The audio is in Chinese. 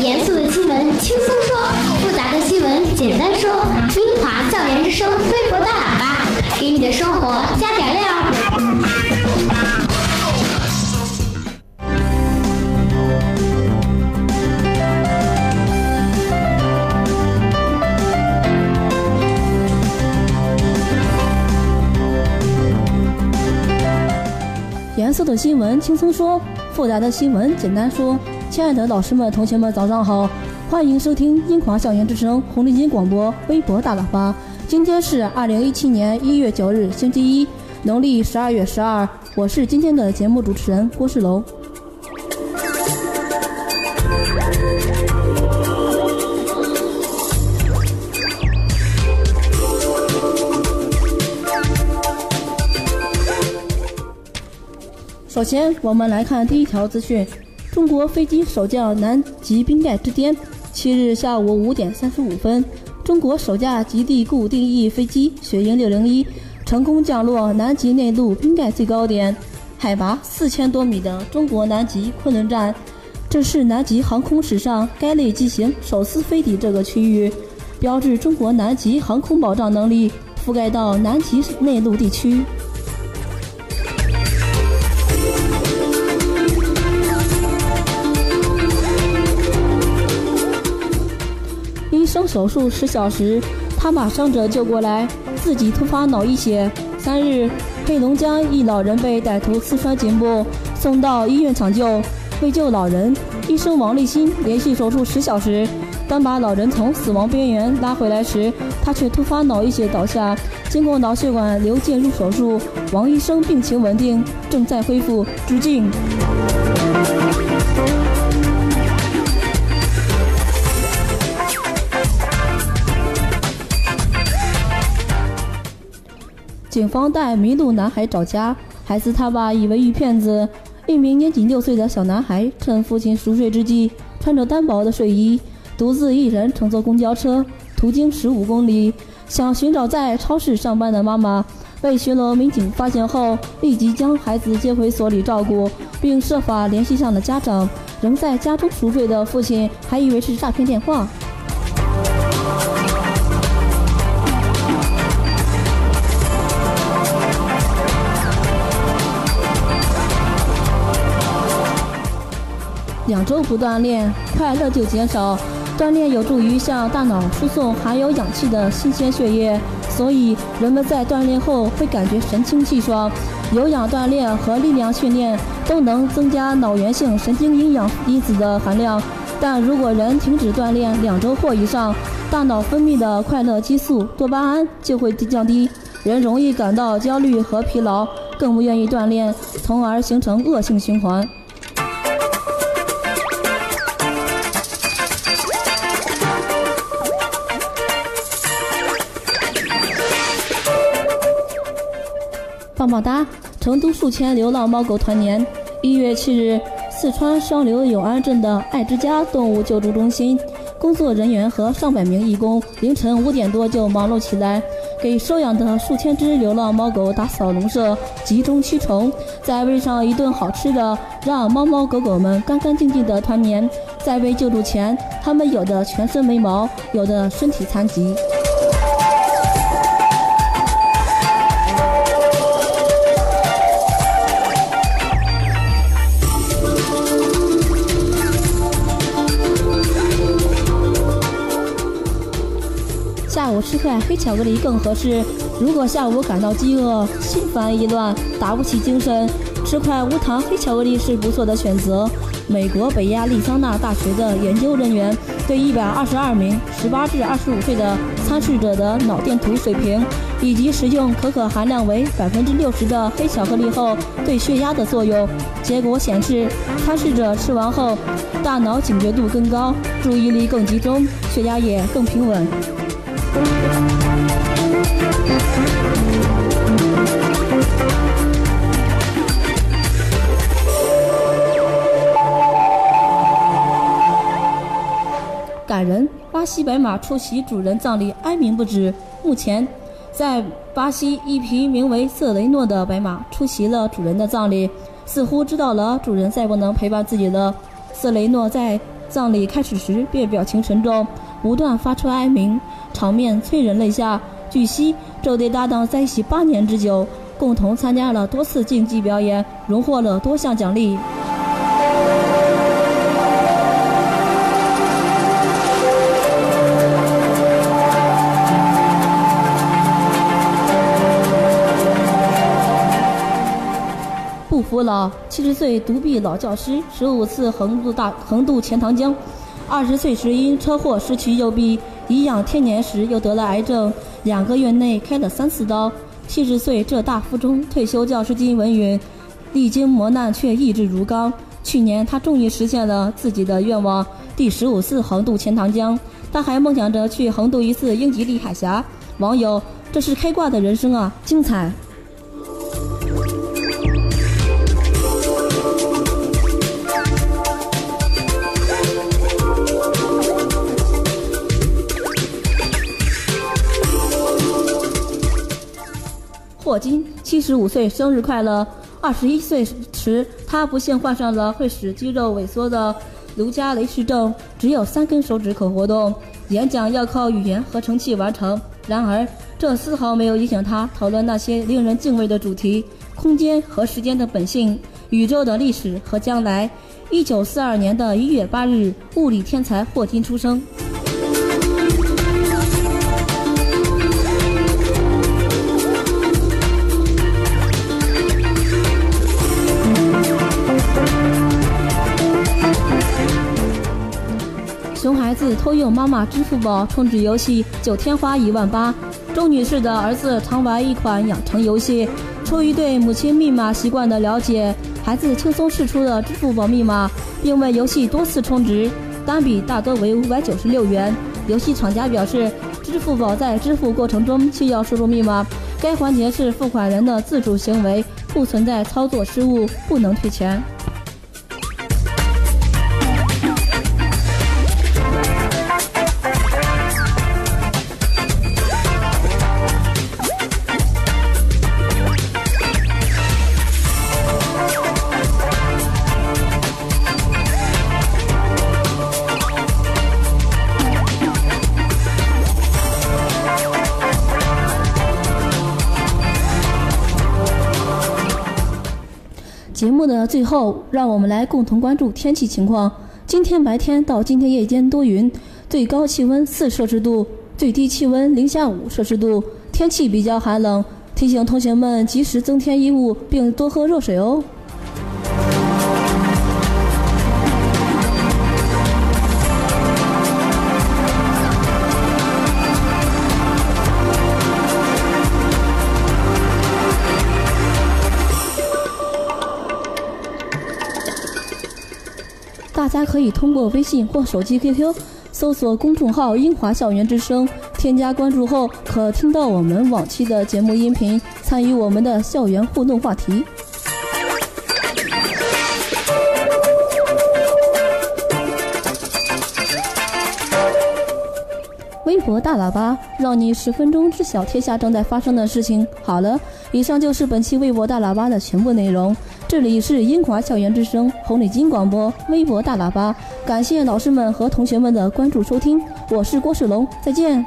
严肃的新闻轻松说，复杂的新闻简单说。英华校园之声微博大喇叭，给你的生活加点料。严肃的新闻轻松说，复杂的新闻简单说。亲爱的老师们、同学们，早上好，欢迎收听英华校园之声红领巾广播微博大喇叭。今天是二零一七年一月九日，星期一，农历十二月十二。我是今天的节目主持人郭世楼。首先，我们来看第一条资讯：中国飞机首降南极冰盖之巅。七日下午五点三十五分，中国首架极地固定翼飞机雪鹰六零一成功降落南极内陆冰盖最高点，海拔四千多米的中国南极昆仑站。这是南极航空史上该类机型首次飞抵这个区域，标志中国南极航空保障能力覆盖到南极内陆地区。生手术十小时，他把伤者救过来，自己突发脑溢血。三日，黑龙江一老人被歹徒刺穿颈部，送到医院抢救。为救老人，医生王立新连续手术十小时。当把老人从死亡边缘拉回来时，他却突发脑溢血倒下。经过脑血管瘤介入手术，王医生病情稳定，正在恢复。致敬。警方带迷路男孩找家，孩子他爸以为遇骗子。一名年仅六岁的小男孩趁父亲熟睡之际，穿着单薄的睡衣，独自一人乘坐公交车，途经十五公里，想寻找在超市上班的妈妈。被巡逻民警发现后，立即将孩子接回所里照顾，并设法联系上了家长。仍在家中熟睡的父亲还以为是诈骗电话。两周不锻炼，快乐就减少。锻炼有助于向大脑输送含有氧气的新鲜血液，所以人们在锻炼后会感觉神清气爽。有氧锻炼和力量训练都能增加脑源性神经营养因子的含量，但如果人停止锻炼两周或以上，大脑分泌的快乐激素多巴胺就会降低，人容易感到焦虑和疲劳，更不愿意锻炼，从而形成恶性循环。棒棒哒！成都数千流浪猫狗团年。一月七日，四川双流永安镇的爱之家动物救助中心工作人员和上百名义工凌晨五点多就忙碌起来，给收养的数千只流浪猫狗打扫笼舍、集中驱虫，再喂上一顿好吃的，让猫猫狗狗们干干净净的团年。在被救助前，它们有的全身没毛，有的身体残疾。吃块黑巧克力更合适。如果下午感到饥饿、心烦意乱、打不起精神，吃块无糖黑巧克力是不错的选择。美国北亚利桑那大学的研究人员对122名18至25岁的参试者的脑电图水平，以及食用可可含量为60%的黑巧克力后对血压的作用，结果显示，参试者吃完后，大脑警觉度更高，注意力更集中，血压也更平稳。感人，巴西白马出席主人葬礼哀鸣不止。目前，在巴西，一匹名为瑟雷诺的白马出席了主人的葬礼，似乎知道了主人再不能陪伴自己了。瑟雷诺在葬礼开始时便表情沉重，不断发出哀鸣，场面催人泪下。据悉，这对搭档在一起八年之久，共同参加了多次竞技表演，荣获了多项奖励。不服老，七十岁独臂老教师，十五次横渡大横渡钱塘江，二十岁时因车祸失去右臂，颐养天年时又得了癌症，两个月内开了三次刀。七十岁浙大附中退休教师金文云，历经磨难却意志如钢。去年他终于实现了自己的愿望，第十五次横渡钱塘江。他还梦想着去横渡一次英吉利海峡。网友：这是开挂的人生啊，精彩！霍金七十五岁生日快乐！二十一岁时，他不幸患上了会使肌肉萎缩的卢加雷氏症，只有三根手指可活动，演讲要靠语言合成器完成。然而，这丝毫没有影响他讨论那些令人敬畏的主题：空间和时间的本性、宇宙的历史和将来。一九四二年的一月八日，物理天才霍金出生。偷用妈妈支付宝充值游戏，九天花一万八。周女士的儿子常玩一款养成游戏，出于对母亲密码习惯的了解，孩子轻松试出了支付宝密码，并为游戏多次充值，单笔大多为五百九十六元。游戏厂家表示，支付宝在支付过程中需要输入密码，该环节是付款人的自主行为，不存在操作失误，不能退钱。节目的最后，让我们来共同关注天气情况。今天白天到今天夜间多云，最高气温四摄氏度，最低气温零下五摄氏度，天气比较寒冷。提醒同学们及时增添衣物，并多喝热水哦。大家可以通过微信或手机 QQ 搜索公众号“英华校园之声”，添加关注后可听到我们往期的节目音频，参与我们的校园互动话题。微博大喇叭，让你十分钟知晓天下正在发生的事情。好了，以上就是本期微博大喇叭的全部内容。这里是英华校园之声红领巾广播微博大喇叭，感谢老师们和同学们的关注收听，我是郭世龙，再见。